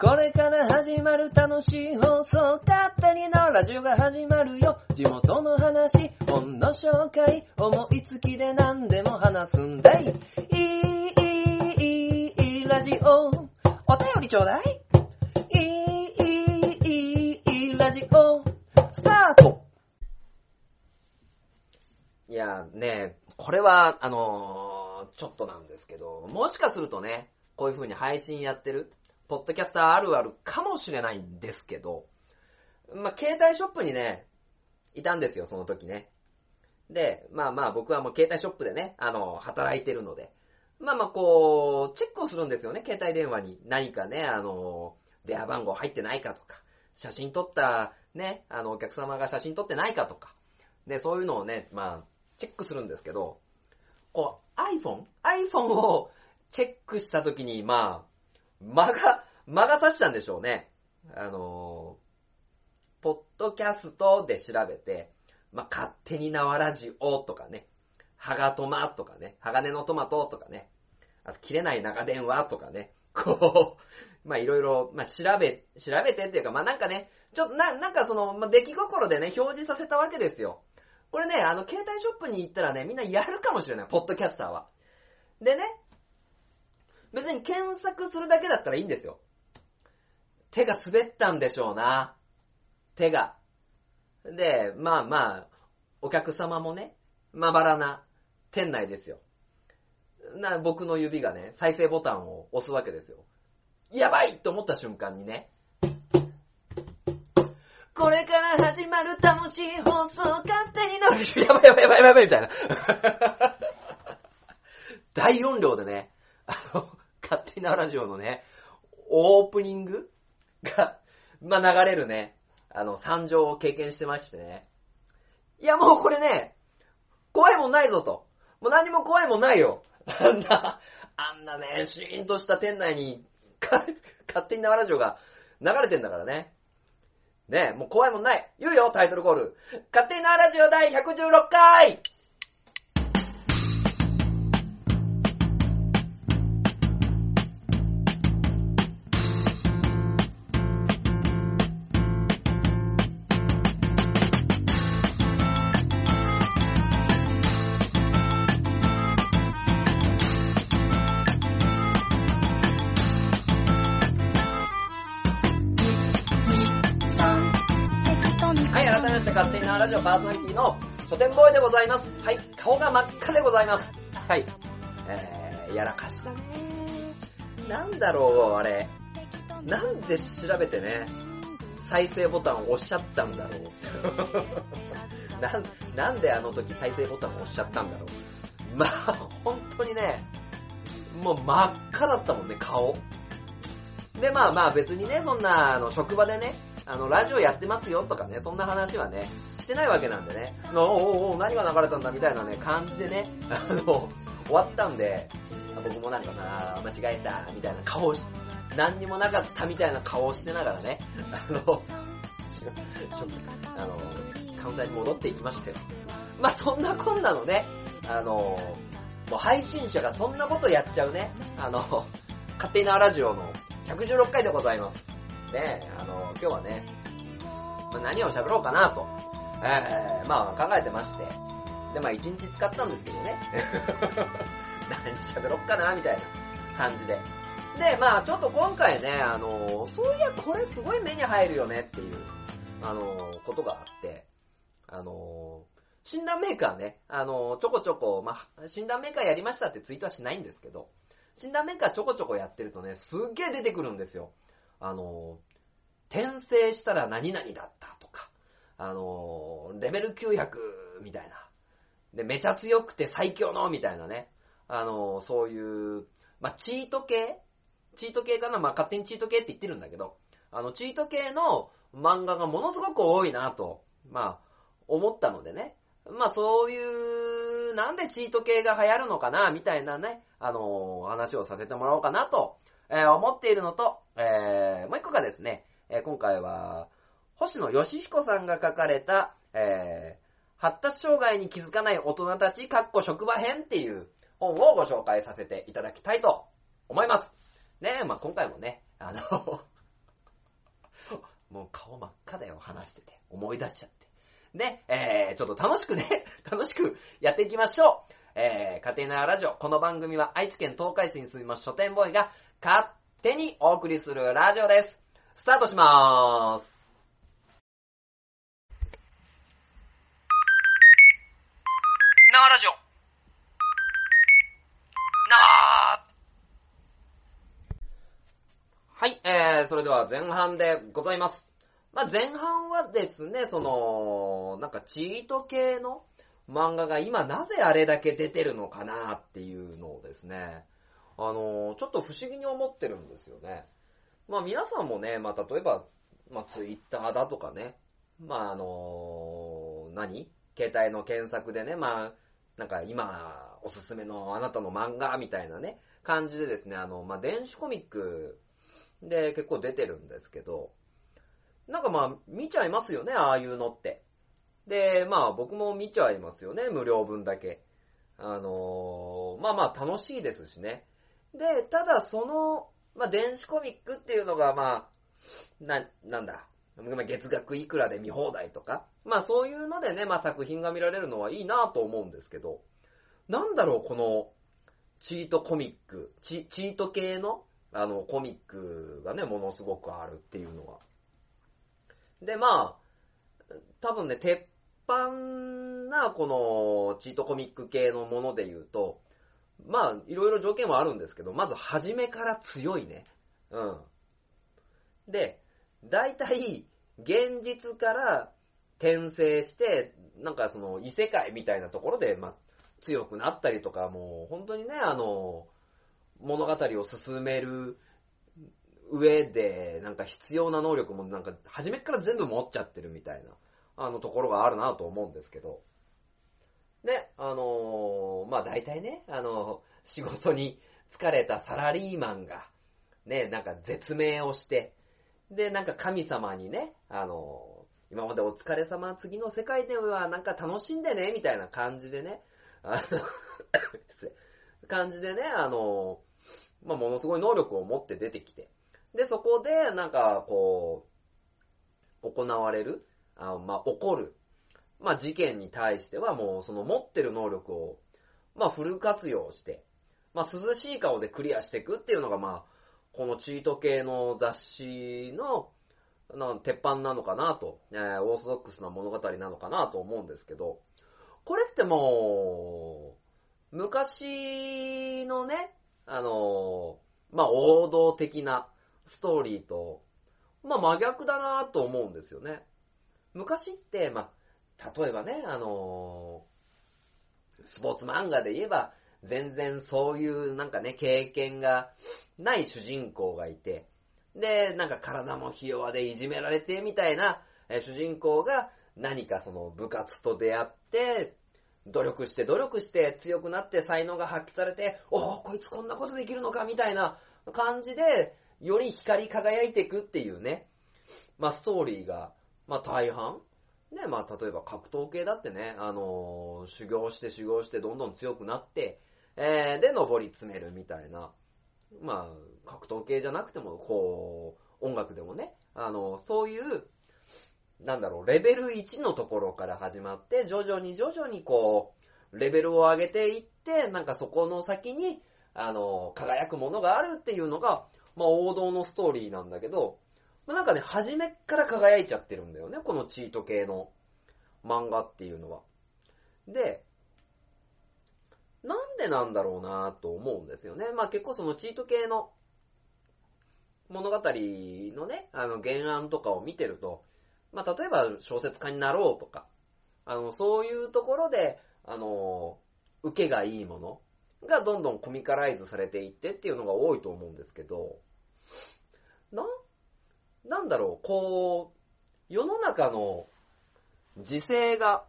これから始まる楽しい放送、勝手にのラジオが始まるよ。地元の話、本の紹介、思いつきで何でも話すんだい。いい、いい、いい、ラジオ。お便りちょうだい。いい、いい、いい、ラジオ。スタートいや、ねこれは、あのーちょっとなんですけど、もしかするとね、こういう風に配信やってる、ポッドキャスターあるあるかもしれないんですけど、まあ、携帯ショップにね、いたんですよ、その時ね。で、まあまあ僕はもう携帯ショップでね、あの、働いてるので、まあまあこう、チェックをするんですよね、携帯電話に。何かね、あの、電話番号入ってないかとか、写真撮ったね、あの、お客様が写真撮ってないかとか、で、そういうのをね、まあ、チェックするんですけど、こう、iPhone?iPhone をチェックした時に、まあ、間が、間が差したんでしょうね。あのー、ポッドキャストで調べて、まあ、勝手に縄ラジオとかね、ハガトマとかね、鋼のトマトとかね、あと切れない長電話とかね、こう、まいろいろ、まあ調べ、調べてっていうか、まあなんかね、ちょっとな、なんかその、まあ出来心でね、表示させたわけですよ。これね、あの、携帯ショップに行ったらね、みんなやるかもしれない、ポッドキャスターは。でね、別に検索するだけだったらいいんですよ。手が滑ったんでしょうな。手が。で、まあまあ、お客様もね、まばらな店内ですよ。な、僕の指がね、再生ボタンを押すわけですよ。やばいと思った瞬間にね、これから始まる楽しい放送、勝手になる。やばいやばいやばいやばいみたいな。大音量でね、あの、勝手なラジオのね、オープニングが、まあ、流れるね、あの、惨状を経験してましてね。いや、もうこれね、怖いもんないぞと。もう何も怖いもんないよ。あんな、あんなね、シーンとした店内に、か 勝手に生ラジオが流れてんだからね。ねえもう怖いもんない。言うよ、タイトルコール。勝手に生ラジオ第116回パーソナリティの書店ボーイでございます。はい、顔が真っ赤でございます。はい。えー、やらかしたねなんだろう、あれ。なんで調べてね、再生ボタンを押しちゃったんだろう。なん、なんであの時再生ボタンを押しちゃったんだろう。まあ、本当にね、もう真っ赤だったもんね、顔。で、まあまあ別にね、そんな、あの、職場でね、あの、ラジオやってますよとかね、そんな話はね、してないわけなんでね、おおお何が流れたんだみたいなね、感じでね、あの、終わったんで、僕もなんかな、間違えた、みたいな顔をし、何にもなかったみたいな顔をしてながらね、あの、しあの、カウンターに戻っていきましたよ。まあ、そんなこんなのね、あの、もう配信者がそんなことやっちゃうね、あの、勝手なラジオの116回でございます。ね。あの、今日はね、まあ、何を喋ろうかなと、えー、まあ考えてまして、で、まあ一日使ったんですけどね、何喋ろっかなみたいな感じで。で、まあちょっと今回ね、あの、そういやこれすごい目に入るよねっていう、あの、ことがあって、あの、診断メーカーね、あの、ちょこちょこ、まあ、診断メーカーやりましたってツイートはしないんですけど、診断メーカーちょこちょこやってるとね、すっげえ出てくるんですよ。あの、転生したら何々だったとか、あの、レベル900みたいな。で、めちゃ強くて最強のみたいなね。あの、そういう、まあ、チート系？チート系かな？まあ、勝手にチート系って言ってるんだけど、あの、チート系の漫画がものすごく多いなと、まあ、思ったのでね。まあ、そういう、なんでチート系が流行るのかな？みたいなね、あの、話をさせてもらおうかなと、えー思っているのと、えーもう一個がですね、えー今回は、星野義彦さんが書かれた、えー発達障害に気づかない大人たち、かっこ職場編っていう本をご紹介させていただきたいと思います。ねえ、まあ今回もね、あの もう、顔真っ赤だよ、話してて。思い出しちゃって。で、えー、ちょっと楽しくね、楽しくやっていきましょう。えー、家庭なラジオ。この番組は愛知県東海市に住みます書店ボーイが勝手にお送りするラジオです。スタートしまーす。生ラジオ。生はい、えー、それでは前半でございます。まあ、前半はですね、その、なんかチート系の漫画が今なぜあれだけ出てるのかなっていうのをですね、あの、ちょっと不思議に思ってるんですよね。まあ皆さんもね、まあ例えば、まあツイッターだとかね、まああの、何？携帯の検索でね、まあ、なんか今おすすめのあなたの漫画みたいなね、感じでですね、あの、まあ電子コミックで結構出てるんですけど、なんかまあ見ちゃいますよね、ああいうのって。で、まあ僕も見ちゃいますよね、無料分だけ。あのまあまあ楽しいですしね。で、ただその、まあ電子コミックっていうのがまあ、な、なんだ、月額いくらで見放題とか、まあそういうのでね、まあ作品が見られるのはいいなと思うんですけど、なんだろう、この、チートコミック、チチート系の、あの、コミックがね、ものすごくあるっていうのは。で、まあ、多分ね、鉄板な、この、チートコミック系のもので言うと、まあ、いろいろ条件はあるんですけど、まず、初めから強いね。うん。で、大体、現実から転生して、なんかその、異世界みたいなところで、まあ、強くなったりとか、もう、本当にね、あの、物語を進める上で、なんか必要な能力もなんか、初めから全部持っちゃってるみたいな、あのところがあるなと思うんですけど。で、あのーまあ大体ね、あの仕事に疲れたサラリーマンが、ね、なんか絶命をして、で、なんか神様にね、あの今までお疲れ様、次の世界ではなんか楽しんでね、みたいな感じでね、あの感じでね、あのまあ、ものすごい能力を持って出てきて、で、そこで、なんか、こう、行われる、あまあ、起こる、まあ、事件に対してはもう、その持ってる能力を、まあ、フル活用して、まあ、涼しい顔でクリアしていくっていうのが、まあ、このチート系の雑誌の、な鉄板なのかなと、えーオーソドックスな物語なのかなと思うんですけど、これってもう、昔のね、あのーまあ、王道的なストーリーと、まあ、真逆だなと思うんですよね。昔って、まあ、例えばね、あのースポーツ漫画で言えば、全然そういうなんかね、経験がない主人公がいて、で、なんか体もひ弱でいじめられてみたいな、え主人公が何かその部活と出会って、努力して努力して強くなって才能が発揮されて、おお、こいつこんなことできるのかみたいな感じで、より光り輝いていくっていうね、まあストーリーが、まあ大半ね、まあ例えば格闘系だってね、あのー修行して修行してどんどん強くなって、えー、で登り詰めるみたいな、まあ格闘系じゃなくても、こう、音楽でもね、あのそういう、なんだろう、レベル1のところから始まって、徐々に徐々にこう、レベルを上げていって、なんかそこの先に、あの、輝くものがあるっていうのが、まあ王道のストーリーなんだけど、なんかね、初めから輝いちゃってるんだよね、このチート系の漫画っていうのは。で、なんでなんだろうなと思うんですよね。まあ結構そのチート系の物語のね、あの原案とかを見てると、まあ例えば小説家になろうとか、あの、そういうところで、あの、受けがいいものがどんどんコミカライズされていってっていうのが多いと思うんですけど、な、なんだろう、こう、世の中の時勢が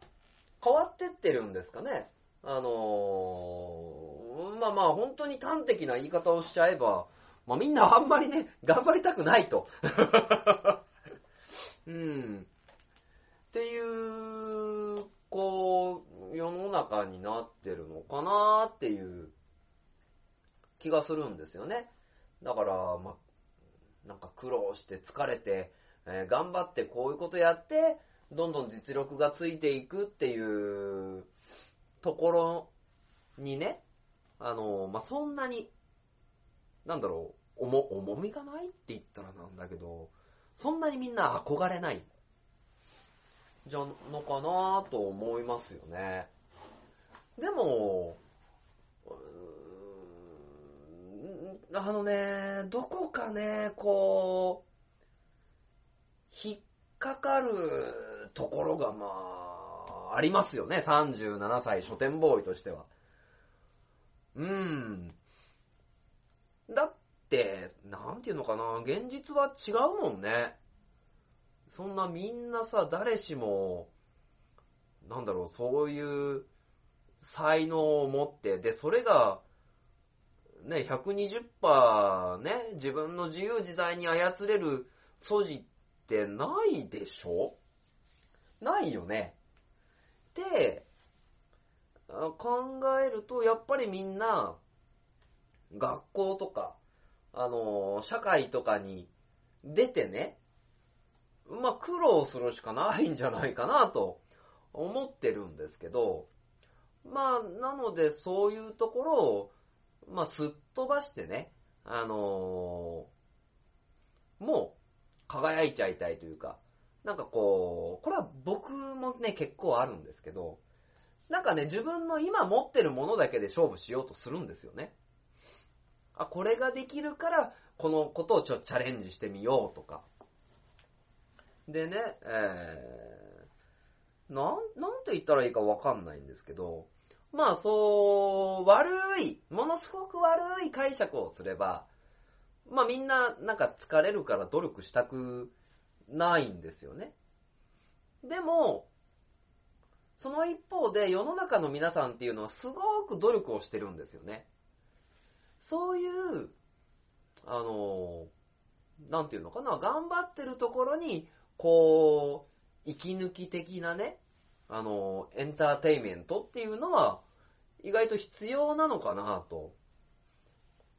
変わってってるんですかね。あのーまあまあ本当に端的な言い方をしちゃえば、まあみんなあんまりね、頑張りたくないと。うん。っていう、こう、世の中になってるのかなっていう気がするんですよね。だから、まあ、なんか苦労して疲れてえー頑張ってこういうことやって、どんどん実力がついていくっていうところにね、あの、まあ、そんなに、なんだろう、重、重みがないって言ったらなんだけど、そんなにみんな憧れない。じゃのかなぁと思いますよね。でも、あのね、どこかね、こう、引っかかるところがまあ、ありますよね。37歳書店ボーイとしては。うん。だって、なんていうのかな、現実は違うもんね。そんなみんなさ、誰しも、なんだろう、そういう才能を持って、で、それが、ね、120%ね、自分の自由自在に操れる素地ってないでしょ？ないよね。で、考えると、やっぱりみんな、学校とか、あの、社会とかに出てね、まあ、苦労するしかないんじゃないかなと思ってるんですけど、まあ、なのでそういうところを、まあ、すっ飛ばしてね、あのもう、輝いちゃいたいというか、なんかこう、これは僕もね、結構あるんですけど、なんかね、自分の今持ってるものだけで勝負しようとするんですよね。あ、これができるから、このことをちょっとチャレンジしてみようとか。でね、えー、なん、なんて言ったらいいかわかんないんですけど、まあそう、悪い、ものすごく悪い解釈をすれば、まあみんななんか疲れるから努力したくないんですよね。でも、その一方で世の中の皆さんっていうのはすごく努力をしてるんですよね。そういう、あの、なんていうのかな、頑張ってるところに、こう、息抜き的なね、あの、エンターテイメントっていうのは、意外と必要なのかなと、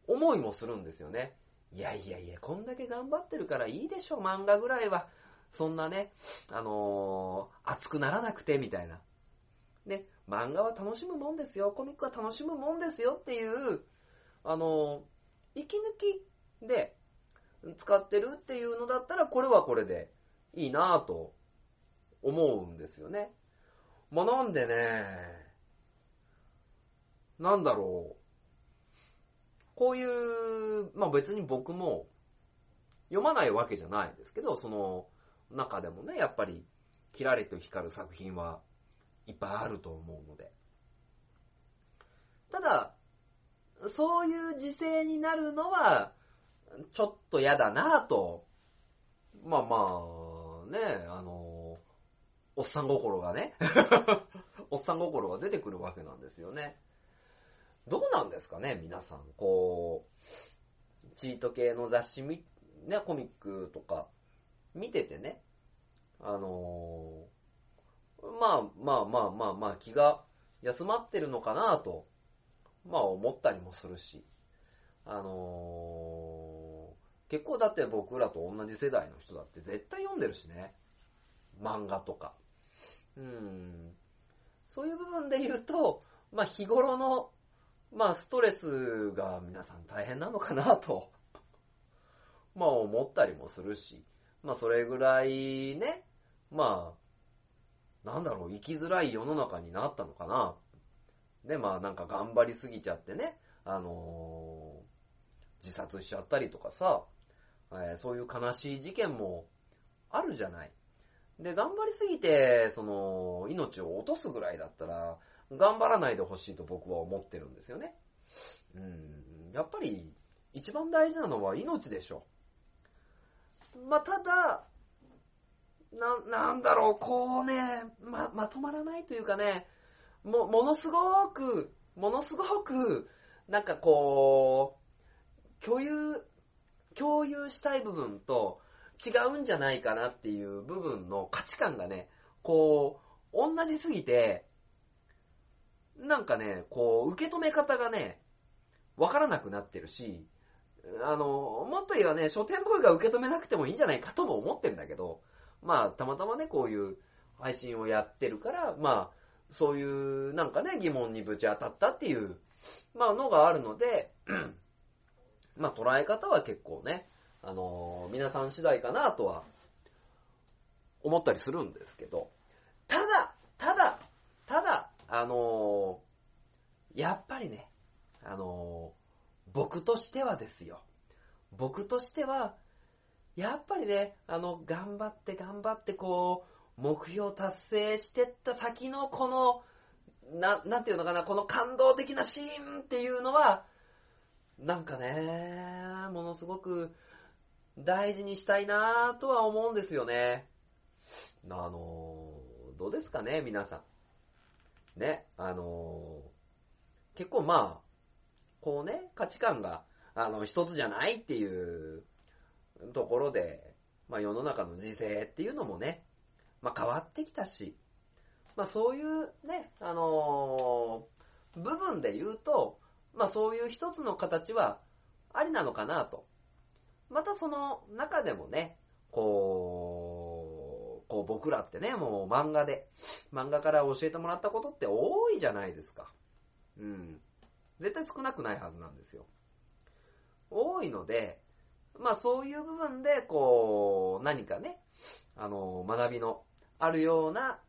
思いもするんですよね。いやいやいや、こんだけ頑張ってるからいいでしょ、漫画ぐらいは。そんなね、あのー熱くならなくて、みたいな。ね、漫画は楽しむもんですよ、コミックは楽しむもんですよっていう、あのー息抜きで使ってるっていうのだったら、これはこれでいいなぁと思うんですよね。まあ、なんでね、なんだろう。こういう、まあ別に僕も読まないわけじゃないですけど、その中でもね、やっぱりキラリと光る作品はいっぱいあると思うので。ただ、そういう時勢になるのは、ちょっと嫌だなぁと、まあまあ、ね、あの、おっさん心がね、おっさん心が出てくるわけなんですよね。どうなんですかね、皆さん。こう、チート系の雑誌み、ね、コミックとか、見ててね、あのーまあまあまあまあまあ気が休まってるのかなと、まあ思ったりもするし、あのー結構だって僕らと同じ世代の人だって絶対読んでるしね。漫画とか。そういう部分で言うと、まあ日頃の、まあストレスが皆さん大変なのかなと、まあ思ったりもするし、まあそれぐらいね、まあ、なんだろう、生きづらい世の中になったのかな。で、まあなんか頑張りすぎちゃってね、あのー自殺しちゃったりとかさ、えーそういう悲しい事件もあるじゃない。で、頑張りすぎて、その、命を落とすぐらいだったら、頑張らないでほしいと僕は思ってるんですよね。うん、やっぱり、一番大事なのは命でしょ。まあ、ただ、な、なんだろう、こうね、ま、まとまらないというかね、も、ものすごく、ものすごく、なんかこう、共有、共有したい部分と違うんじゃないかなっていう部分の価値観がね、こう、同じすぎて、なんかね、こう、受け止め方がね、わからなくなってるし、あの、もっと言えばね、書店ボーイが受け止めなくてもいいんじゃないかとも思ってるんだけど、まあ、たまたまね、こういう配信をやってるから、まあ、そういう、なんかね、疑問にぶち当たったっていう、まあ、のがあるので、まあ、捉え方は結構ね、あの皆さん次第かなとは、思ったりするんですけど、ただ、ただ、ただ、あのやっぱりね、あの僕としてはですよ。僕としては、やっぱりね、あの、頑張って頑張ってこう、目標達成してった先のこの、な、なんていうのかな、この感動的なシーンっていうのは、なんかね、ものすごく大事にしたいなぁとは思うんですよね。あの、どうですかね、皆さん。ね、あの、結構まあ、こうね、価値観が、あの、一つじゃないっていうところで、まあ世の中の時勢っていうのもね、まあ変わってきたし、まあそういうね、あのー部分で言うと、まあそういう一つの形はありなのかなと。またその中でもね、こう、こう僕らってね、もう漫画で、漫画から教えてもらったことって多いじゃないですか。うん。絶対少なくないはずなんですよ。多いので、まあそういう部分で、こう、何かね、あの、学びのあるような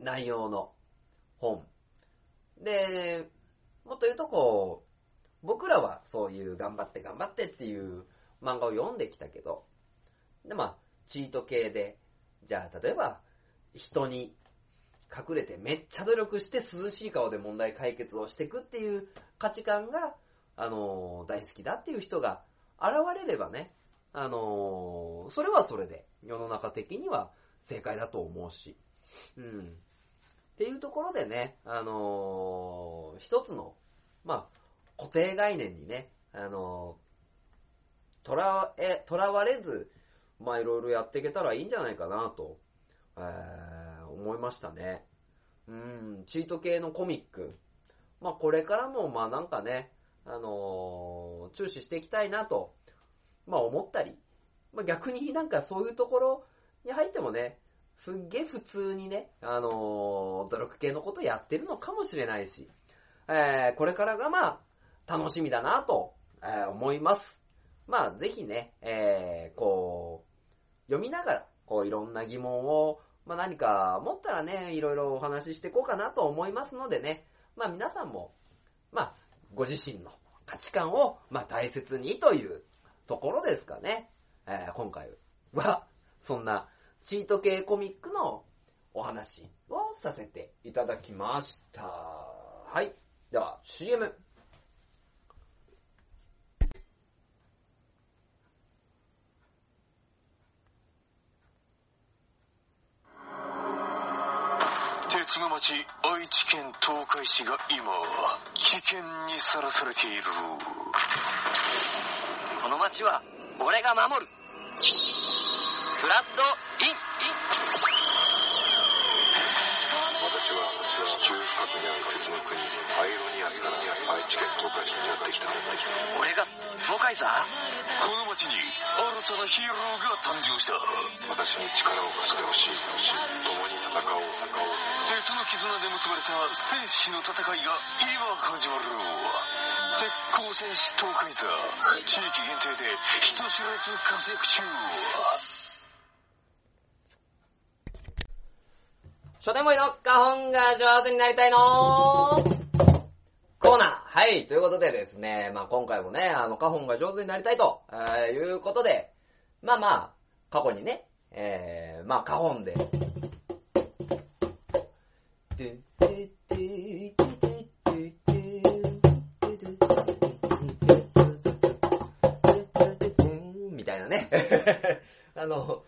内容の本。で、もっと言うとこう、僕らはそういう頑張って頑張ってっていう漫画を読んできたけど、で、まあ、チート系で、じゃあ例えば、人に隠れてめっちゃ努力して涼しい顔で問題解決をしていくっていう価値観が、あのー大好きだっていう人が現れればね、あのーそれはそれで世の中的には正解だと思うし、うん。っていうところでね、あのー一つの、まあ、固定概念にね、あのとらえ、とらわれず、まあいろいろやっていけたらいいんじゃないかなと、えー思いましたね。うん、チート系のコミック。まあこれからもまなんかね、あのー注視していきたいなと、まあ思ったり、まあ逆になんかそういうところに入ってもね、すっげえ普通にね、あのー努力系のことやってるのかもしれないし、えーこれからがま楽しみだなと、えー思います。まあぜひね、えーこう、読みながら、こういろんな疑問を、まあ何か持ったらね、いろいろお話ししていこうかなと思いますのでね、まあ皆さんも、まあご自身の価値観を、まあ大切にというところですかね。えー今回は、そんなチート系コミックのお話をさせていただきました。はい。では、CM。鉄の町愛知県東海市が今危険にさらされている。この町は俺が守る。フラッド地中深くにある鉄の国アイロニアスから愛知県東海市にやってきた俺が東海座？この町に新たなヒーローが誕生した。私に力を貸してほしい。共に戦おう。戦おう鉄の絆で結ばれた戦士の戦いが今始まる。鉄鋼戦士東海座。地域限定で人知れず活躍中。書店ボーイの花本が上手になりたいのーコーナー。はい。ということでですね、まあ今回もね、あの、花本が上手になりたいと、えーいうことで、まあまあ、過去にね、えー、まあ花本で、みたいなね。あの、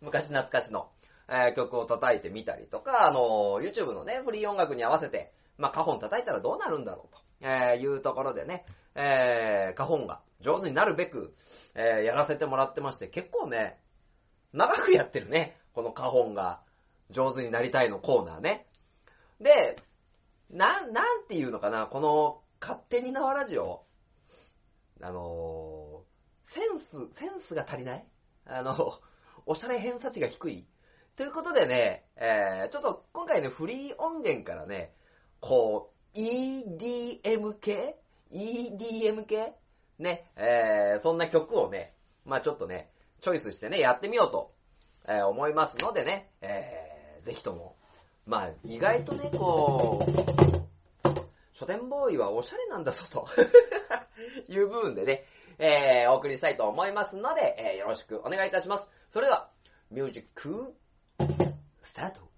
昔懐かしの、えー曲を叩いてみたりとか、あの、YouTube のね、フリー音楽に合わせて、まあ、花本叩いたらどうなるんだろうと、えーいうところでね、えー、花本が上手になるべく、えーやらせてもらってまして、結構ね、長くやってるね、この花本が上手になりたいのコーナーね。で、な、なんていうのかな、この、勝手に縄ラジオ。あのーセンス、センスが足りない？あの、おしゃれ偏差値が低い？ということでね、えー、ちょっと今回ね、フリー音源からね、こう、EDM 系 ?EDM 系？ね、えー、そんな曲をね、まあちょっとね、チョイスしてね、やってみようと、えー思いますのでね、えー、ぜひとも、まあ意外とね、こう、書店ボーイはおしゃれなんだぞと いう部分でね、えー、お送りしたいと思いますので、えーよろしくお願いいたします。それでは、ミュージック、スタート。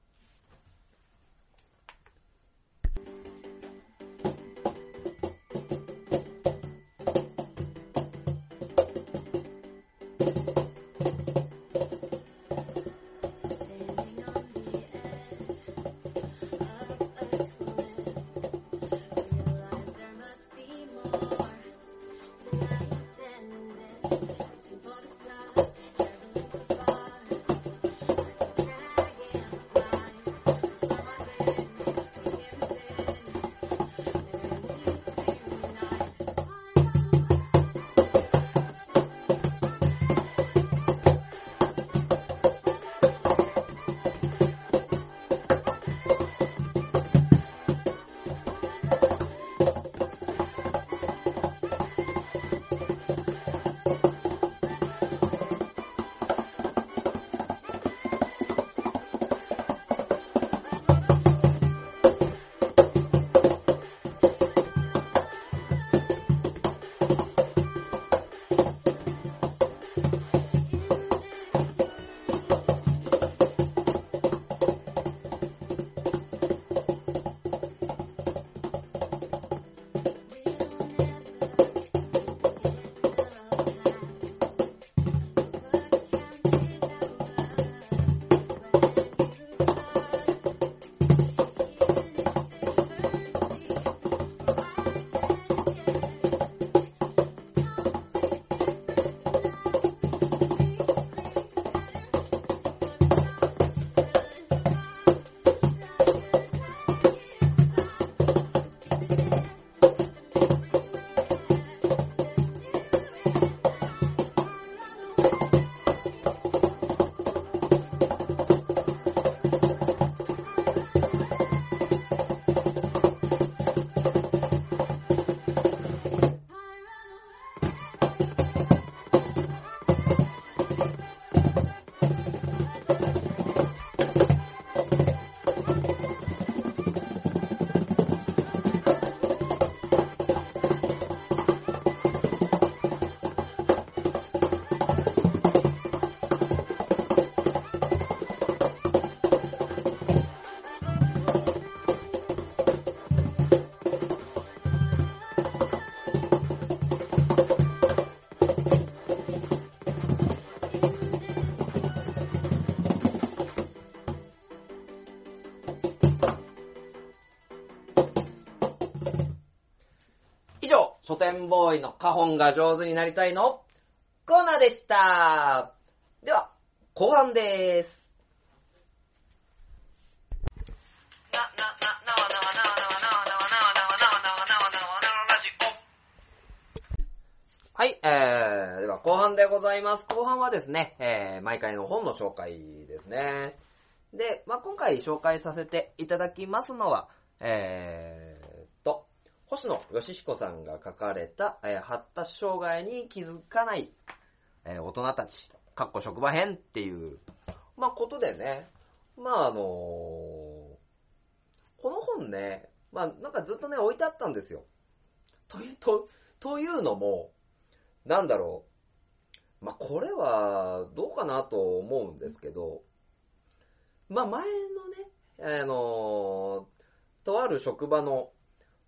以上、書店ボーイの花本が上手になりたいの？コーナーでした。では、後半でーす。な、な、な、なわなわなわなわなわなわなわなわなわなわなわなわなわラジオ。はい、えー、では後半でございます。後半はですね、えー、毎回の本の紹介ですね。で、まあ、今回紹介させていただきますのは、えー、星野義彦さんが書かれた、えー発達障害に気づかない、えー大人たち、かっこ職場編っていう、まあ、ことでね、まあ、あのーこの本ね、まあ、なんかずっとね、置いてあったんですよ。という、と、というのも、なんだろう。まあ、これは、どうかなと思うんですけど、まあ、前のね、あのーとある職場の、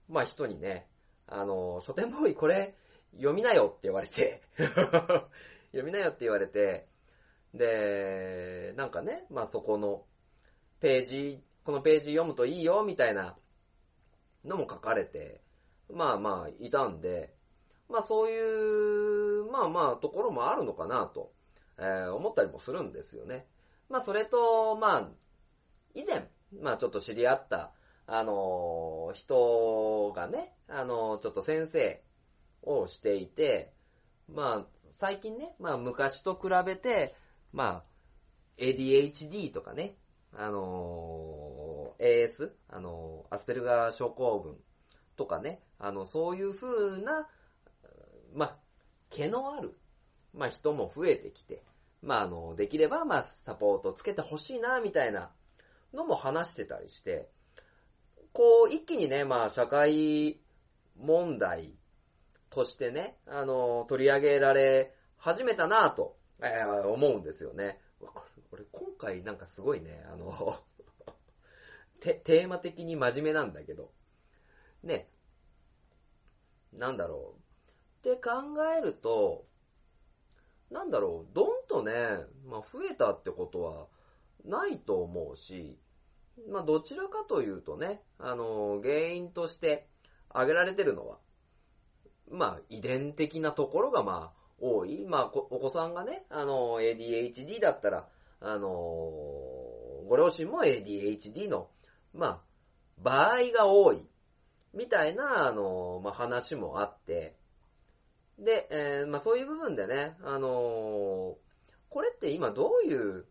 まあ、人にね、あの書店ボーイこれ、読みなよって言われて、読みなよって言われて、で、なんかね、まあ、そこのページ、このページ読むといいよ、みたいなのも書かれて、まあまあ、いたんで、まあそういう、まあまあ、ところもあるのかなと、えー思ったりもするんですよね。まあそれと、まあ、以前、まあちょっと知り合った、あの人がね、あのちょっと先生をしていて、まあ、最近ね、まあ昔と比べて、まあ、ADHD とかね、あの AS、あのアスペルガー症候群とかね、あの、そういう風な、まあ、毛のある、まあ人も増えてきて、まああの、できれば、まあサポートつけてほしいな、みたいなのも話してたりして、こう、一気にね、まあ社会問題としてね、あの、取り上げられ始めたなぁと、えー思うんですよね。俺今回なんかすごいね、あの、テテーマ的に真面目なんだけど、ね、なんだろう。って考えると、なんだろう、どんとね、まあ増えたってことはないと思うし、まあどちらかというとね、あの、原因として挙げられてるのは、まあ遺伝的なところがまあ多い。まあお子さんがね、あの、ADHD だったら、あの、ご両親も ADHD の、まあ、場合が多い。みたいな、あの、まあ、話もあって、で、えーまあ、そういう部分でね、あのこれって今どういう、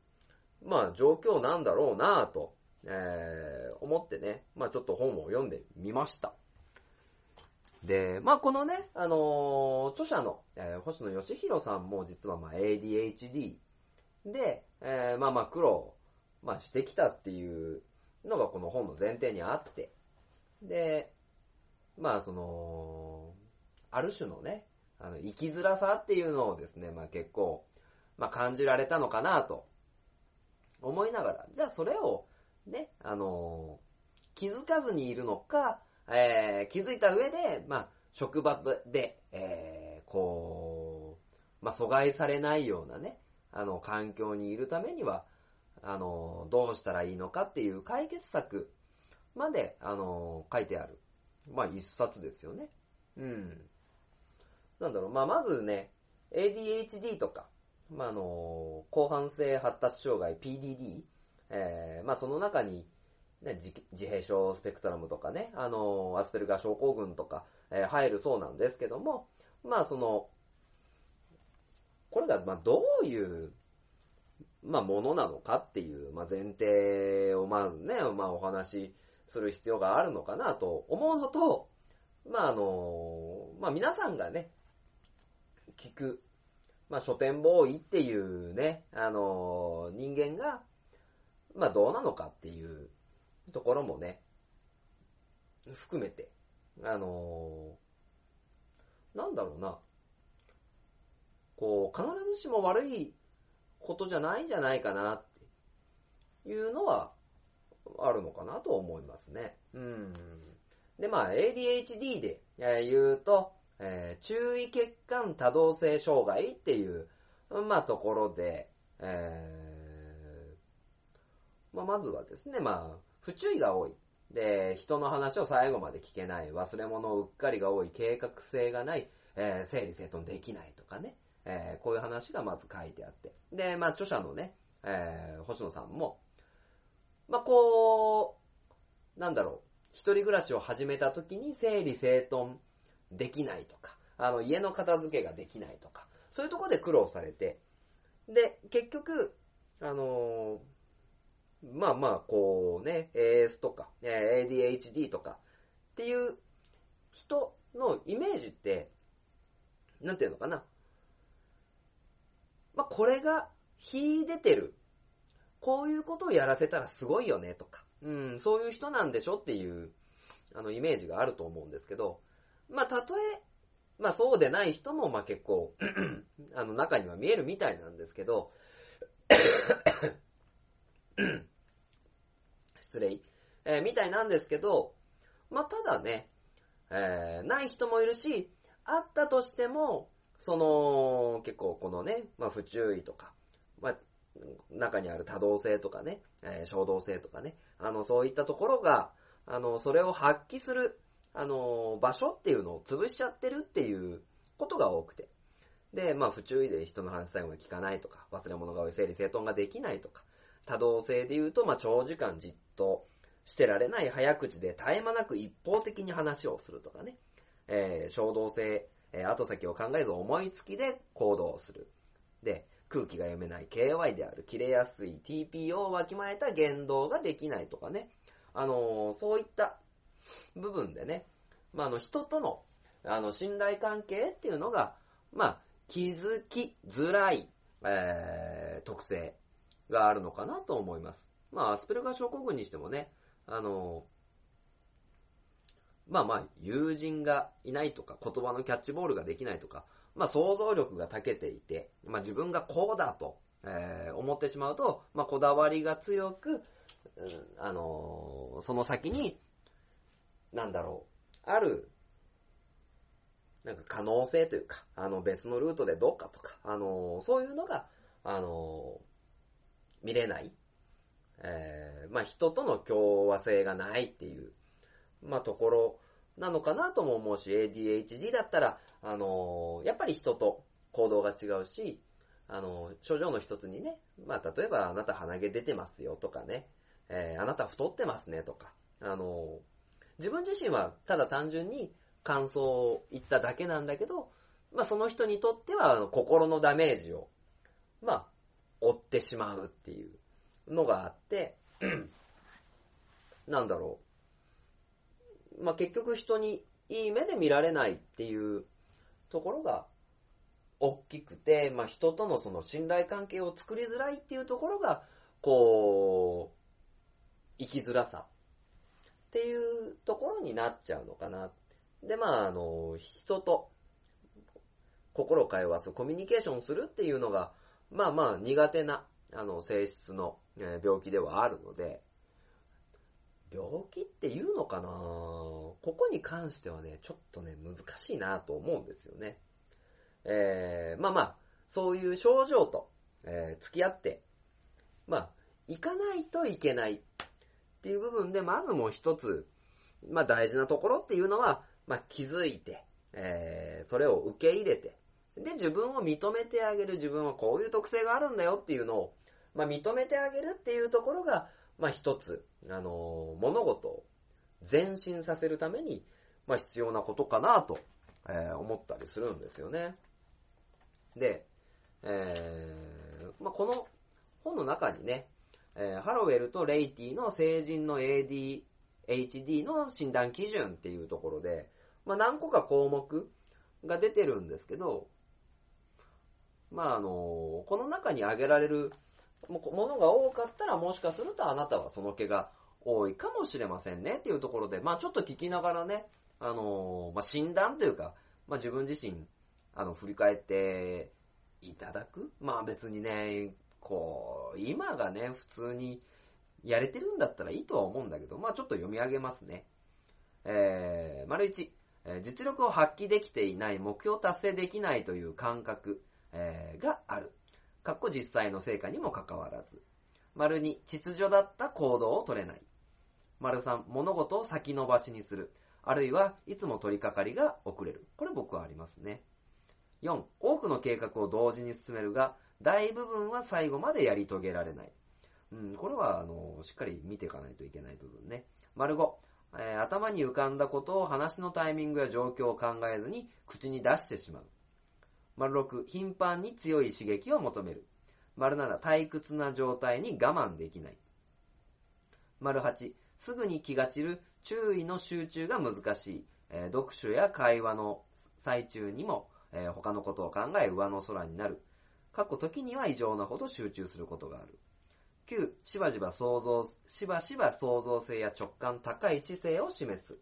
まあ、状況なんだろうなと、えー思ってね、まあ、ちょっと本を読んでみました。で、まあ、このね、あのー著者の、えー星野義弘さんも実はまあ ADHD で、えーまあまあ苦労、まあ、してきたっていうのがこの本の前提にあって、で、まあその、ある種のね、あの、生きづらさっていうのをですね、まあ結構、まあ感じられたのかなと思いながら、じゃあそれをね、あの気づかずにいるのか、えー気づいた上で、まあ職場で、えーこう、まあ阻害されないようなね、あの環境にいるためには、あのどうしたらいいのかっていう解決策まで、あの書いてある。まあ一冊ですよね。うん。なんだろう、まあまずね、ADHD とか、まああの、広範性発達障害 PDD、えー、まあその中に、ね、自閉症スペクトラムとかね、あの、アスペルガー症候群とか、えー入るそうなんですけども、まあその、これが、まあどういう、まあものなのかっていう、まあ前提をまずね、まあお話しする必要があるのかなと思うのと、まああの、まあ皆さんがね、聞く、まあ書店ボーイっていうね、あの、人間が、まあどうなのかっていうところもね、含めて、あの、なんだろうな、こう、必ずしも悪いことじゃないんじゃないかなっていうのは、あるのかなと思いますね。うん。で、まあ、ADHD でえー言うと、えー注意欠陥多動性障害っていう、まあ、ところで、えーまあ、まずはですね、まあ、不注意が多い。で、人の話を最後まで聞けない、忘れ物をうっかりが多い、計画性がない、えー整理整頓できないとかね、えーこういう話がまず書いてあって。で、まあ、著者のね、えー星野さんも、まあ、こう、なんだろう、一人暮らしを始めた時に整理整頓できないとか、あの、家の片付けができないとか、そういうところで苦労されて、で、結局、あのーまあまあ、こうね、AS とか、ADHD とかっていう人のイメージって、なんていうのかな。まあ、これが秀でてる。こういうことをやらせたらすごいよねとか、うん、そういう人なんでしょっていう、あの、イメージがあると思うんですけど、まあ、たとえ、まあ、そうでない人も、まあ、結構、あの、中には見えるみたいなんですけど、失礼、えーみたいなんですけど、まあ、ただね、えーない人もいるし、あったとしても、その、結構このね、まあ、不注意とか、まあ、中にある多動性とかね、えー衝動性とかね、あの、そういったところが、あの、それを発揮する、あの、場所っていうのを潰しちゃってるっていうことが多くて。で、まあ、不注意で人の話最後まで聞かないとか、忘れ物が多い、整理整頓ができないとか、多動性で言うと、まあ、長時間じっとしてられない早口で絶え間なく一方的に話をするとかね、えー衝動性えー後先を考えず思いつきで行動する。で、空気が読めない KY である、切れやすい TPO をわきまえた言動ができないとかね。あのーそういった部分でね、まあ、あの、人との、あの、信頼関係っていうのが、まあ、気づきづらい、えー、特性があるのかなと思います。まあ、アスペルガー症候群にしてもね、あの、まあまあ、友人がいないとか、言葉のキャッチボールができないとか、まあ想像力が長けていて、まあ自分がこうだと、えー思ってしまうと、まあこだわりが強く、うんあのーその先に、なんだろう、ある、なんか可能性というか、あの別のルートでどうかとか、あのーそういうのが、あの見れない。えーまあ人との共和性がないっていう、まあところなのかなとも思うし、ADHD だったら、あのーやっぱり人と行動が違うし、あのー症状の一つにね、まあ例えばあなた鼻毛出てますよとかね、えーあなた太ってますねとか、あの自分自身はただ単純に感想を言っただけなんだけど、まあその人にとっては心のダメージを、まあ、負ってしまうっていうのがあって、なんだろう。まあ結局人にいい目で見られないっていうところが大きくて、まあ人とのその信頼関係を作りづらいっていうところが、こう、生きづらさっていうところになっちゃうのかな。で、まああの、人と心を通わす、コミュニケーションするっていうのが、まあまあ苦手な、あの、性質のえ病気ではあるので、病気っていうのかな？ここに関してはね、ちょっとね、難しいなと思うんですよね。えー、まあまあ、そういう症状と、えー付き合って、まあ、行かないといけないっていう部分で、まずもう一つ、まあ大事なところっていうのは、まあ気づいて、えーそれを受け入れて、で、自分を認めてあげる、自分はこういう特性があるんだよっていうのを、まあ認めてあげるっていうところが、まあ一つ、あのー物事を前進させるために、まあ必要なことかなと、えー思ったりするんですよね。で、えーまあこの本の中にね、えーハロウェルとレイティの成人の ADHD の診断基準っていうところで、まあ何個か項目が出てるんですけど、まああのこの中に挙げられるものが多かったらもしかするとあなたはその毛が多いかもしれませんねっていうところで、まあちょっと聞きながらね、あのまあ診断というか、まあ自分自身、あの、振り返っていただくまあ別にね、こう、今がね、普通にやれてるんだったらいいとは思うんだけど、まあちょっと読み上げますね。えー、丸一、実力を発揮できていない、目標達成できないという感覚、えーがある。かっこ実際の成果にもかかわらず。丸二、秩序だった行動を取れない。丸三、物事を先延ばしにする。あるいはいつも取り掛かりが遅れる。これ僕はありますね。4、多くの計画を同時に進めるが、大部分は最後までやり遂げられない。うん、これは、あの、しっかり見ていかないといけない部分ね。丸5、えー頭に浮かんだことを話のタイミングや状況を考えずに口に出してしまう。丸6、頻繁に強い刺激を求める。丸7、退屈な状態に我慢できない。丸8、すぐに気が散る注意の集中が難しい。えー読書や会話の最中にも、えー他のことを考え上の空になる。過去時には異常なほど集中することがある。9、しばしば想像、しばしば創造性や直感高い知性を示す。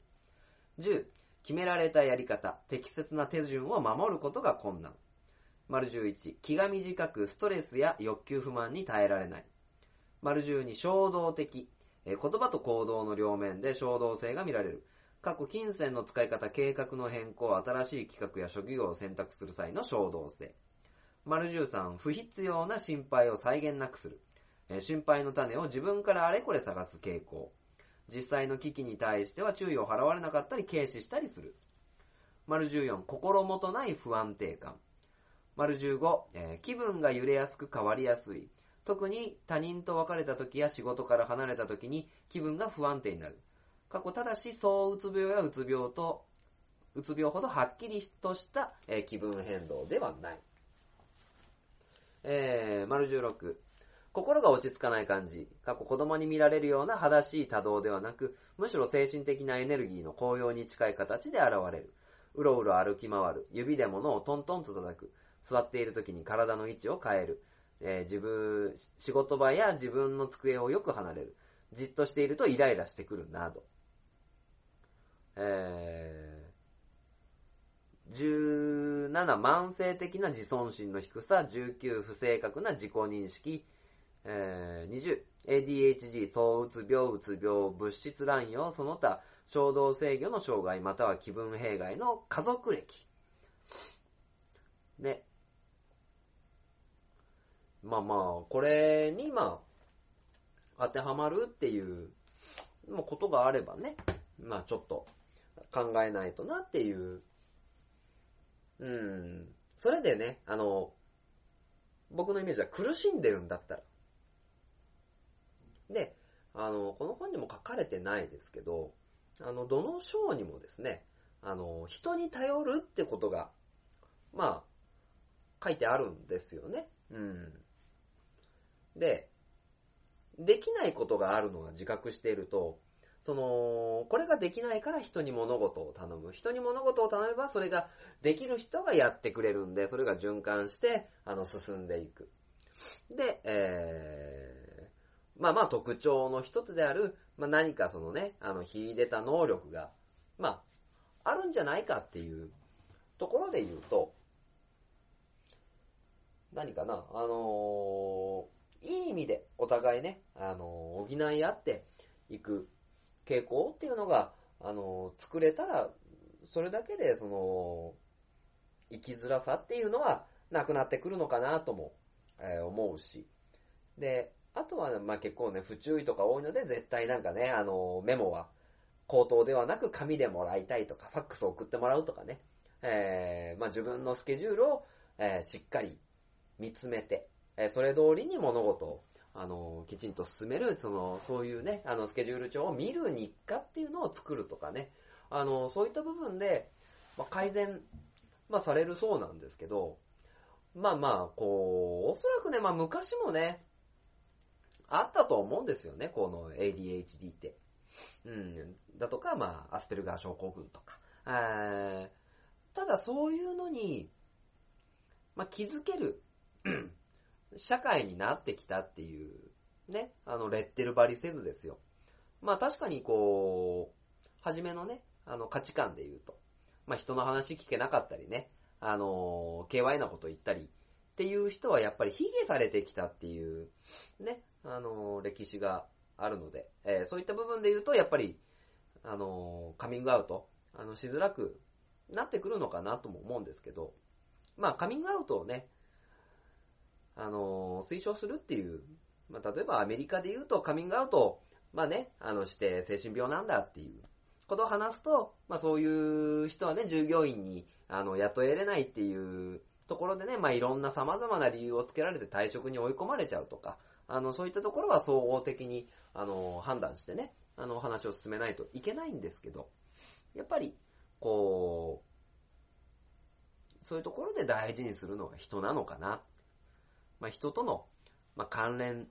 10、決められたやり方、適切な手順を守ることが困難。丸11、気が短くストレスや欲求不満に耐えられない。丸12、衝動的、言葉と行動の両面で衝動性が見られる。過去金銭の使い方、計画の変更、新しい企画や職業を選択する際の衝動性。丸13、不必要な心配を際限なくする。心配の種を自分からあれこれ探す傾向。実際の危機に対しては注意を払われなかったり軽視したりする。丸14、心もとない不安定感。丸15、えー気分が揺れやすく変わりやすい。特に他人と別れた時や仕事から離れた時に気分が不安定になる。過去ただし、躁ううつ病やうつ病とうつ病ほどはっきりとした、えー気分変動ではない。えー、丸16。心が落ち着かない感じ。過去子供に見られるような裸しい多動ではなく、むしろ精神的なエネルギーの高揚に近い形で現れる。うろうろ歩き回る。指で物をトントンと叩く。座っている時に体の位置を変える。えー自分、仕事場や自分の机をよく離れる。じっとしているとイライラしてくるなど。えー、17、慢性的な自尊心の低さ。19、不正確な自己認識。えー、20、ADHD、躁うつ病、うつ病、物質乱用、その他、衝動制御の障害、または気分弊害の家族歴。ね。まあまあ、これに、まあ、当てはまるっていう、まあことがあればね、まあちょっと考えないとなっていう。うん。それでね、あの、僕のイメージは苦しんでるんだったら。で、あの、この本にも書かれてないですけど、あの、どの章にもですね、あの、人に頼るってことが、まあ、書いてあるんですよね。うん。で、できないことがあるのが自覚していると、その、これができないから人に物事を頼む。人に物事を頼めば、それができる人がやってくれるんで、それが循環して、あの、進んでいく。で、えー、まあまあ特徴の一つである、まあ何かそのね、あの、秀でた能力が、まあ、あるんじゃないかっていうところで言うと、何かな、あのーいい意味でお互いね、あの補い合っていく傾向っていうのが、あの作れたら、それだけで、その、生きづらさっていうのはなくなってくるのかなとも、えー思うし。で、あとは、まあ結構ね、不注意とか多いので、絶対なんかね、あのメモは、口頭ではなく紙でもらいたいとか、ファックスを送ってもらうとかね、えーまあ自分のスケジュールを、えーしっかり見つめて、えそれ通りに物事を、あのきちんと進める、その、そういうね、あの、スケジュール帳を見る日課っていうのを作るとかね、あのそういった部分で、まあ、改善、まあ、されるそうなんですけど、まあまあ、こう、おそらくね、まあ昔もね、あったと思うんですよね、この ADHD って。うん。だとか、まあ、アスペルガー症候群とか。ただそういうのに、まあ、気づける、社会になってきたっていう、ね、あの、レッテル張りせずですよ。まあ確かにこう、初めのね、あの価値観で言うと、まあ人の話聞けなかったりね、あの、KY なこと言ったりっていう人はやっぱり卑下されてきたっていう、ね、あの、歴史があるので、えーそういった部分で言うと、やっぱり、あの、カミングアウト、あの、しづらくなってくるのかなとも思うんですけど、まあカミングアウトをね、あの、推奨するっていう、まあ例えばアメリカで言うとカミングアウト、まあね、あの、して精神病なんだっていうことを話すと、まあそういう人はね、従業員に、あの、雇えれないっていうところでね、まあいろんな様々な理由をつけられて退職に追い込まれちゃうとか、あの、そういったところは総合的に、あの、判断してね、あの、話を進めないといけないんですけど、やっぱり、こう、そういうところで大事にするのが人なのかな。まあ人との、まあ関連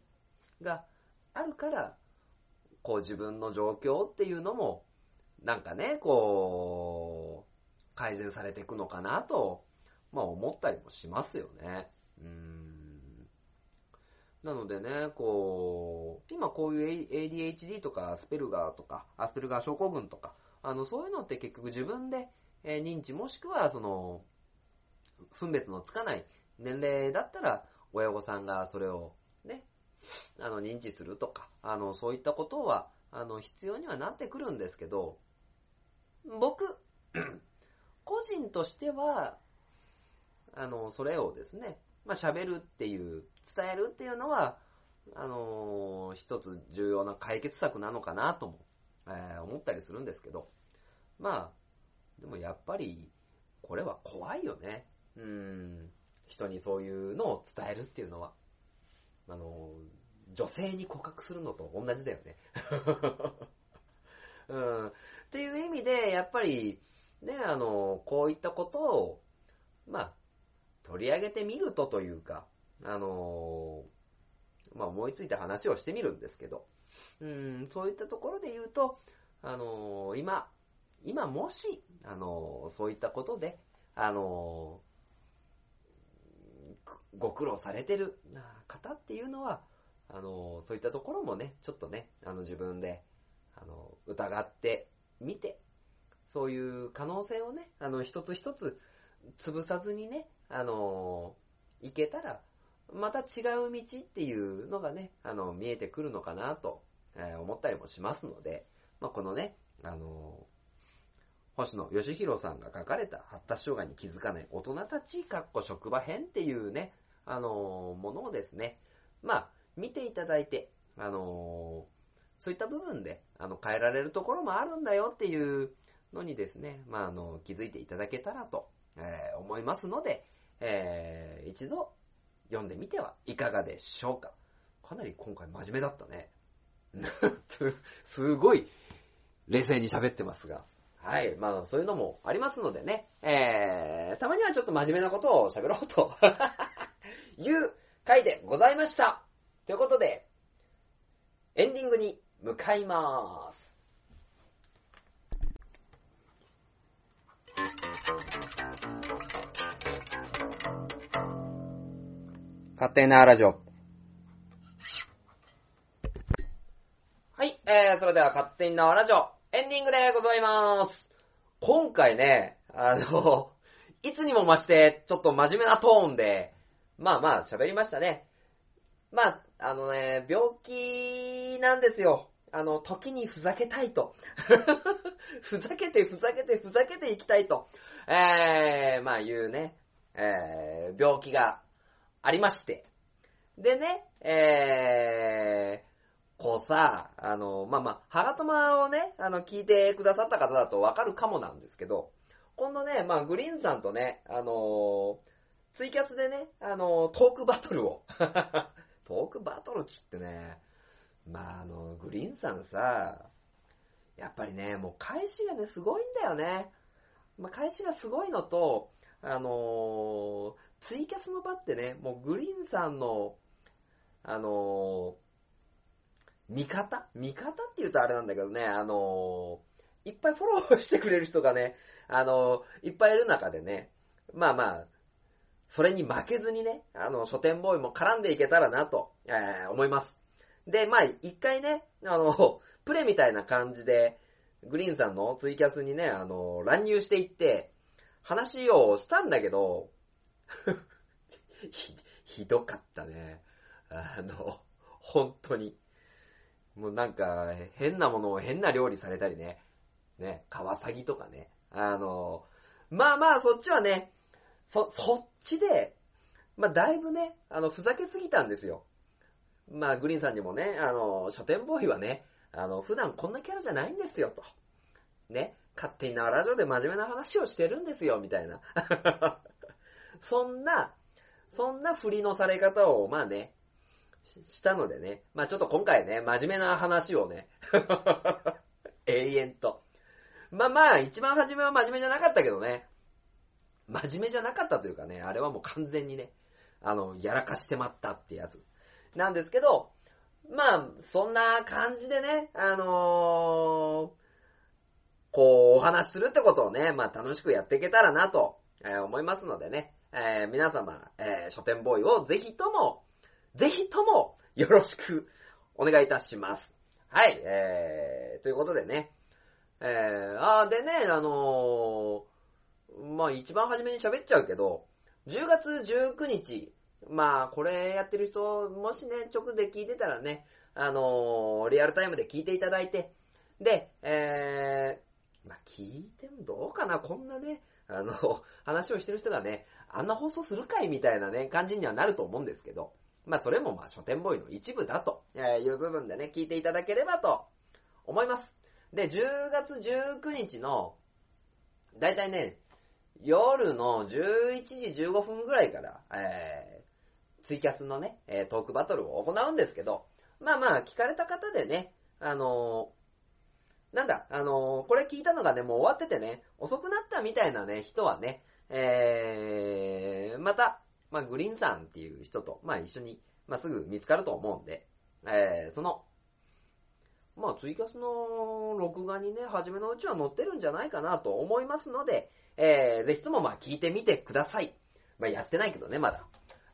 があるから、こう自分の状況っていうのも、なんかね、こう、改善されていくのかなと、まあ思ったりもしますよね。うーん。なのでね、こう、今こういう ADHD とかアスペルガーとか、アスペルガー症候群とか、あの、そういうのって結局自分で、え認知もしくはその、分別のつかない年齢だったら、親御さんがそれをね、あの、認知するとか、あの、そういったことは、あの、必要にはなってくるんですけど、僕、個人としては、あの、それをですね、まあ、喋るっていう、伝えるっていうのは、あのー一つ重要な解決策なのかなとも、えー思ったりするんですけど、まあ、でもやっぱり、これは怖いよね。うん。人にそういうのを伝えるっていうのは。あの女性に告白するのと同じだよね。うん。っていう意味で、やっぱり、で、あの、こういったことを、まあ、取り上げてみるとというか、あの、まあ、思いついた話をしてみるんですけど、うん、そういったところで言うと、あの、今、今もし、あの、そういったことで、あの、ご苦労されてる。方っていうのは、あの、そういったところもね、ちょっとね、あの自分で、あの、疑ってみて、そういう可能性をね、あの、一つ一つ潰さずにね、あの、いけたら、また違う道っていうのがね、あの、見えてくるのかなと、えー思ったりもしますので、まあ、このね、あの、星野義弘さんが書かれた発達障害に気づかない大人たち、かっこ職場編っていうね、あの、ものをですね、まあ、見ていただいて、あの、そういった部分で、あの、変えられるところもあるんだよっていうのにですね、まあ、あの、気づいていただけたらと、えー思いますので、えー一度読んでみてはいかがでしょうか。かなり今回真面目だったね。すごい冷静に喋ってますが。はい。まあ、そういうのもありますのでね。えー、たまにはちょっと真面目なことを喋ろうという回でございました。ということで、エンディングに向かいます。勝手なラジオ。はい、えー、それでは勝手に縄ラジオ、エンディングでございます。今回ね、あの、いつにも増して、ちょっと真面目なトーンで、まあまあ喋りましたね。まあ、あのね、病気なんですよ。あの、時にふざけたいと。ふざけてふざけてふざけていきたいと。えー、まあ言うね、えー、病気がありまして。でね、えー、こうさ、あの、まあまあ、ハガトマをね、あの、聞いてくださった方だとわかるかもなんですけど、今度ね、まあ、グリーンさんとね、あのツイキャスでね、あのトークバトルを、トークバトルっつってね、まあ、あの、グリーンさんさ、やっぱりね、もう返しがね、すごいんだよね。まあ、返しがすごいのと、あのツイキャスの場ってね、もうグリーンさんの、あの味方？味方って言うとあれなんだけどね、あのいっぱいフォローしてくれる人がね、あのいっぱいいる中でね、まあまあ、それに負けずにね、あの、書店ボーイも絡んでいけたらなと、えー思います。で、まあ、一回ね、あの、プレみたいな感じで、グリーンさんのツイキャスにね、あの、乱入していって、話をしたんだけど、ひ、ひどかったね。あの、本当に。もうなんか、変なものを変な料理されたりね。ね、カワサギとかね。あの、まあまあ、そっちはね、そ、そっちで、まあだいぶね、あの、ふざけすぎたんですよ。まあ、グリーンさんにもね、あの、書店ボーイはね、あの、普段こんなキャラじゃないんですよ、と。ね、勝手になラジオで真面目な話をしてるんですよ、みたいな。そんな、そんな振りのされ方を、まあね、ししたのでね、まあちょっと今回ね、真面目な話をね、永遠と。まあまあ、一番初めは真面目じゃなかったけどね、真面目じゃなかったというかね、あれはもう完全にね、あの、やらかしてまったってやつ。なんですけど、まあ、そんな感じでね、あのーこう、お話しするってことをね、まあ楽しくやっていけたらなと、えー思いますのでね、えー皆様、え書店ボーイをぜひとも、ぜひともよろしくお願いいたします。はい、えー、ということでね、えー、あでね、あのーまあ一番初めに喋っちゃうけど、10月19日、まあこれやってる人、もしね、直で聞いてたらね、あのーリアルタイムで聞いていただいて、で、えー、まあ聞いてもどうかな、こんなね、あの、話をしてる人がね、あんな放送するかいみたいなね、感じにはなると思うんですけど、まあそれもまあ書店ボーイの一部だとえーいう部分でね、聞いていただければと思います。で、10月19日の、だいたいね、夜の11時15分ぐらいから、えー、ツイキャスのね、えトークバトルを行うんですけど、まあまあ、聞かれた方でね、あのーなんだ、あのーこれ聞いたのがね、もう終わっててね、遅くなったみたいなね、人はね、えー、また、まあ、グリーンさんっていう人と、まあ、一緒に、まあ、すぐ見つかると思うんで、えー、その、まあ、ツイキャスの録画にね、初めのうちは載ってるんじゃないかなと思いますので、えー、ぜひともまあ聞いてみてください。まあ、やってないけどね、まだ。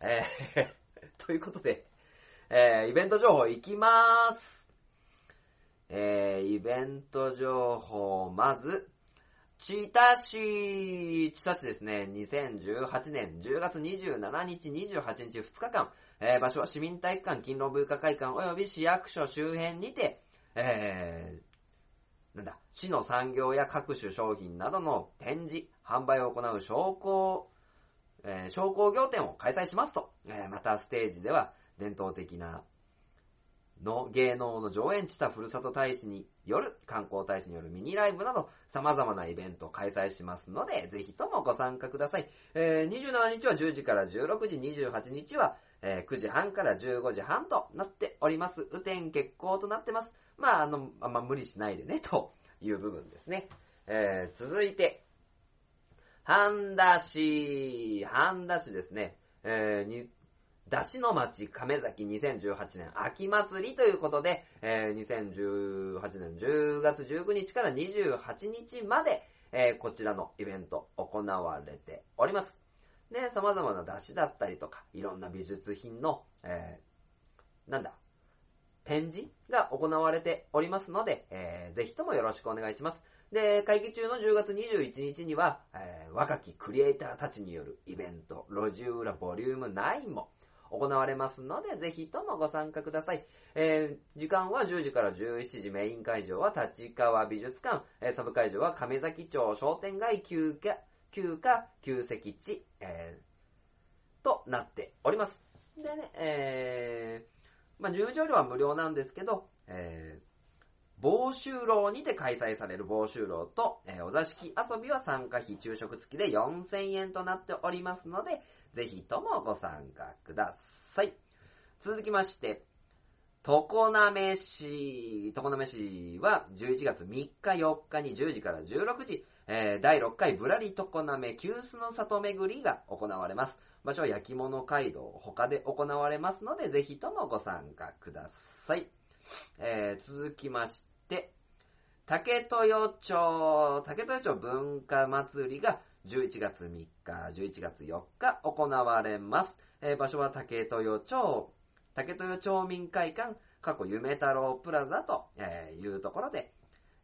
えー、ということで、えー、イベント情報いきまーす。えー、イベント情報、まず、千田市、千田市ですね、2018年10月27日、28日2日間、えー場所は市民体育館、勤労文化会館及び市役所周辺にて、えー、なんだ、市の産業や各種商品などの展示、販売を行う商工、えー商工業展を開催しますと、えーまたステージでは伝統的なの芸能の上演したふるさと大使による観光大使によるミニライブなど様々なイベントを開催しますので、ぜひともご参加ください。えー27日は10時から16時、28日は、えー9時半から15時半となっております。雨天決行となってます。まあ、あの、あんま無理しないでね、という部分ですね。えー続いて、半田市、半田市ですね。えーにだしの町亀崎2018年秋祭りということで、えー2018年10月19日から28日まで、えーこちらのイベント行われております。で、様々な出汁だったりとか、いろんな美術品の、えーなんだ、展示が行われておりますので、えーぜひともよろしくお願いします。で、会期中の10月21日には、えー若きクリエイターたちによるイベント、路地裏ボリューム9も行われますので、ぜひともご参加ください。えー時間は10時から17時、メイン会場は立川美術館、えーサブ会場は亀崎町商店街休暇、休暇、旧席地、えーとなっております。でね、えーまあ、入場料は無料なんですけど、えー防臭楼にて開催される防臭楼と、えーお座敷遊びは参加費昼食付きで4000円となっておりますので、ぜひともご参加ください。続きまして、常滑市、常滑市は11月3日4日に10時から16時、えー第6回ぶらり常滑急須の里巡りが行われます。場所は焼き物街道他で行われますので、ぜひともご参加ください。えー続きまして、竹豊町、竹豊町文化祭りが11月3日、11月4日行われます。えー場所は竹豊町、竹豊町民会館、過去夢太郎プラザというところで、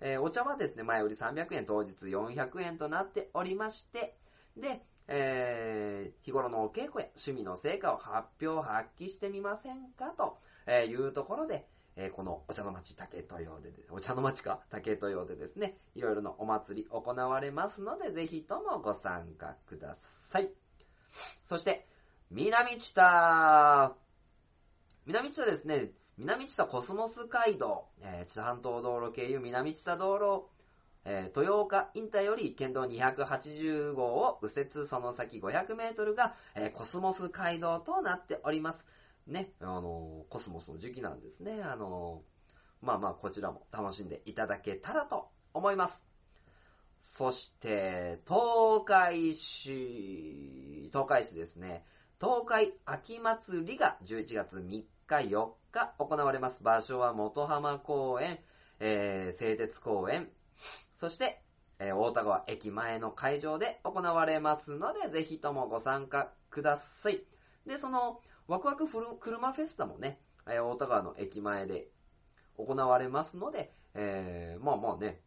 えーお茶はですね、前売り300円、当日400円となっておりまして、で、えー日頃のお稽古や趣味の成果を発表、発揮してみませんかというところで、えーこのお茶の町竹豊で、お茶の町か竹豊でですね、いろいろなお祭り行われますので、ぜひともご参加ください。そして、南知多、南知多ですね、南知多コスモス街道、えー、知多半島道路経由南知多道路、えー豊岡インターより県道280号を右折その先500メートルが、えーコスモス街道となっております。ね、あのーコスモスの時期なんですね。あのまあまあこちらも楽しんでいただけたらと思います。そして、東海市、東海市ですね。東海秋祭りが11月3日4日行われます。場所は元浜公園、えー、製鉄公園、そして、えー大田川駅前の会場で行われますので、ぜひともご参加ください。で、その、ワクワクフル車フェスタもね、えー大田川の駅前で行われますので、えーまあまあね、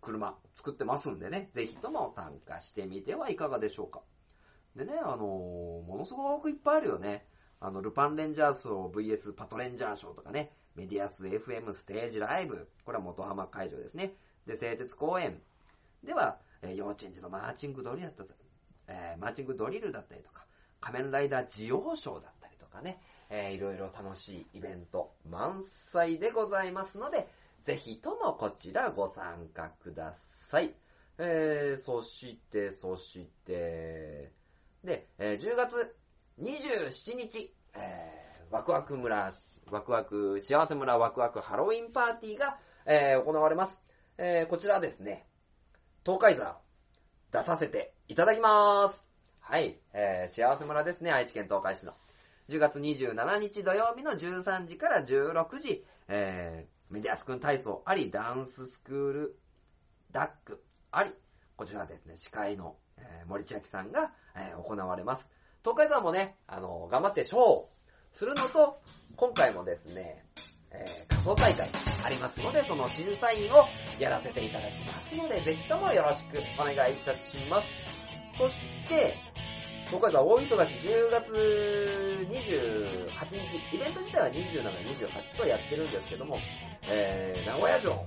車作ってますんでね、ぜひとも参加してみてはいかがでしょうか。でね、あのーものすごくいっぱいあるよね。あの、ルパンレンジャー賞 VS パトレンジャー賞とかね、メディアス FM ステージライブ、これは元浜会場ですね。で、製鉄公園では、えー幼稚園児のマーチングドリルだったり、えーマーチングドリルだったりとか、仮面ライダージオウショーだったりとかね、えーいろいろ楽しいイベント満載でございますので、ぜひともこちらご参加ください。えー、そして、そして、で、えー10月27日、えーワクワク村、ワクワク、幸せ村ワクワクハロウィンパーティーが、えー行われます。えー、こちらですね、東海座出させていただきます。はい、えー、幸せ村ですね、愛知県東海市の。10月27日土曜日の13時から16時、えー、メディアス君体操あり、ダンススクールダックあり、こちらですね、司会の、えー森千秋さんが、えー行われます。東海座もね、あの頑張ってショーをするのと、今回もですね、えー仮想大会ありますので、その審査員をやらせていただきますので、ぜひともよろしくお願いいたします。そして、東海座大忙し10月28日、イベント自体は27、28とやってるんですけども、えー、名古屋城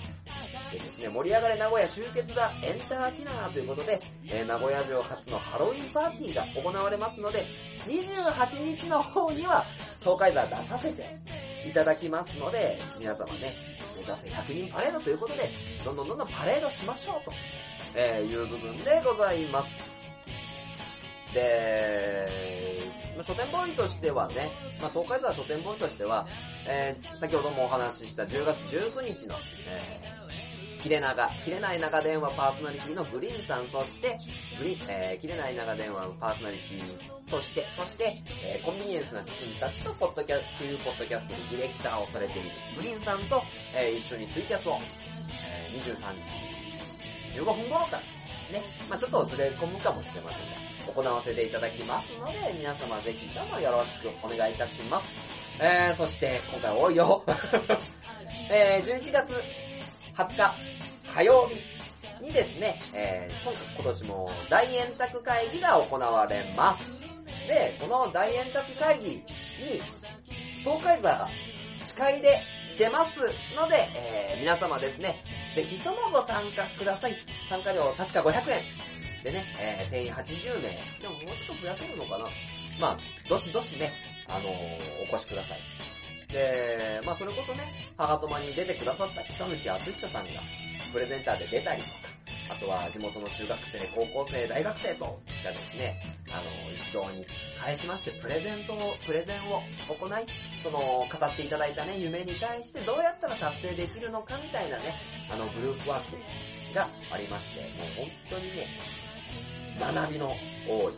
でですね、盛り上がれ名古屋集結だエンターティナーということで、えー名古屋城初のハロウィンパーティーが行われますので、28日の方には東海座出させていただきますので、皆様ね、目指せ100人パレードということで、どんどんどんどんパレードしましょうと、えいう部分でございます。で、まあ書店ボーイとしてはね、まあ、東海座書店ボーイとしては、えー先ほどもお話しした10月19日の、えー切れ長、切れない長電話パーソナリティのグリーンさん、そして、グリーン、えー切れない長電話のパーソナリティとして、そして、えーコンビニエンスなチキンたちとポッドキャスト、いうポッドキャストでディレクターをされているグリーンさんと、えー一緒にツイキャスを、えー23時15分頃から、ね、まあちょっとずれ込むかもしれませんが、行わせていただきますので、皆様ぜひともよろしくお願いいたします。えー、そして、今回多いよ。えー、11月20日火曜日にですね、えー、今今年も大円卓会議が行われます。で、この大円卓会議に、東海座が司会で出ますので、えー皆様ですね、ぜひともご参加ください。参加料確か500円。でね、えー定員80名。でももうちょっと増やせるのかなまあ、どしどしね、あのーお越しください。で、まあそれこそね、ハガトマに出てくださった北貫敦久さんが、プレゼンターで出たりとか、あとは地元の中学生、高校生、大学生とがですね、あの、一堂に返しまして、プレゼントを、プレゼンを行い、その、語っていただいたね、夢に対してどうやったら達成できるのかみたいなね、あの、グループワークがありまして、もう本当にね、学びの多い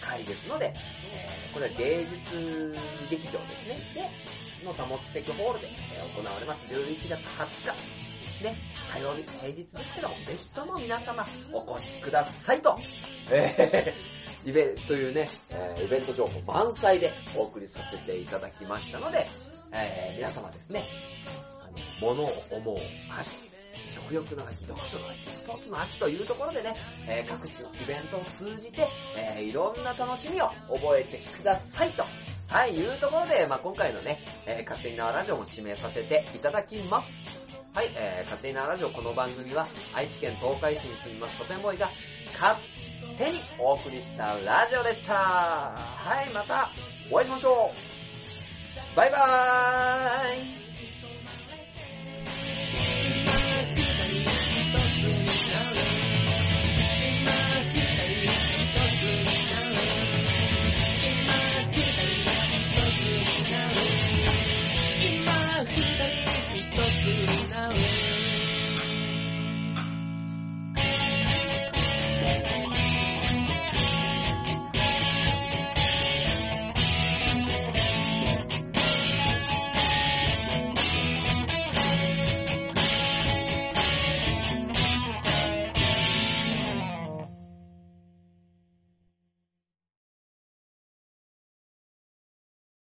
会ですので、えーこれは芸術劇場ですね。で、の多目的ホールで行われます。11月20日。ね、火曜日、平日ですけども、ぜひとも皆様お越しくださいと、えー、イベントというね、えーイベント情報満載でお送りさせていただきましたので、えー皆様ですね、あの、物を思う秋、食欲の秋、読書の秋、スポーツの秋というところでね、えー各地のイベントを通じて、えーいろんな楽しみを覚えてくださいと、はい、いうところで、まあ、今回のね、えー、勝手に縄ラジオも締めさせていただきます。はい、えー、勝手に縄ラジオこの番組は、愛知県東海市に住みますとてもいが、勝手にお送りしたラジオでした。はい、またお会いしましょう。バイバーイ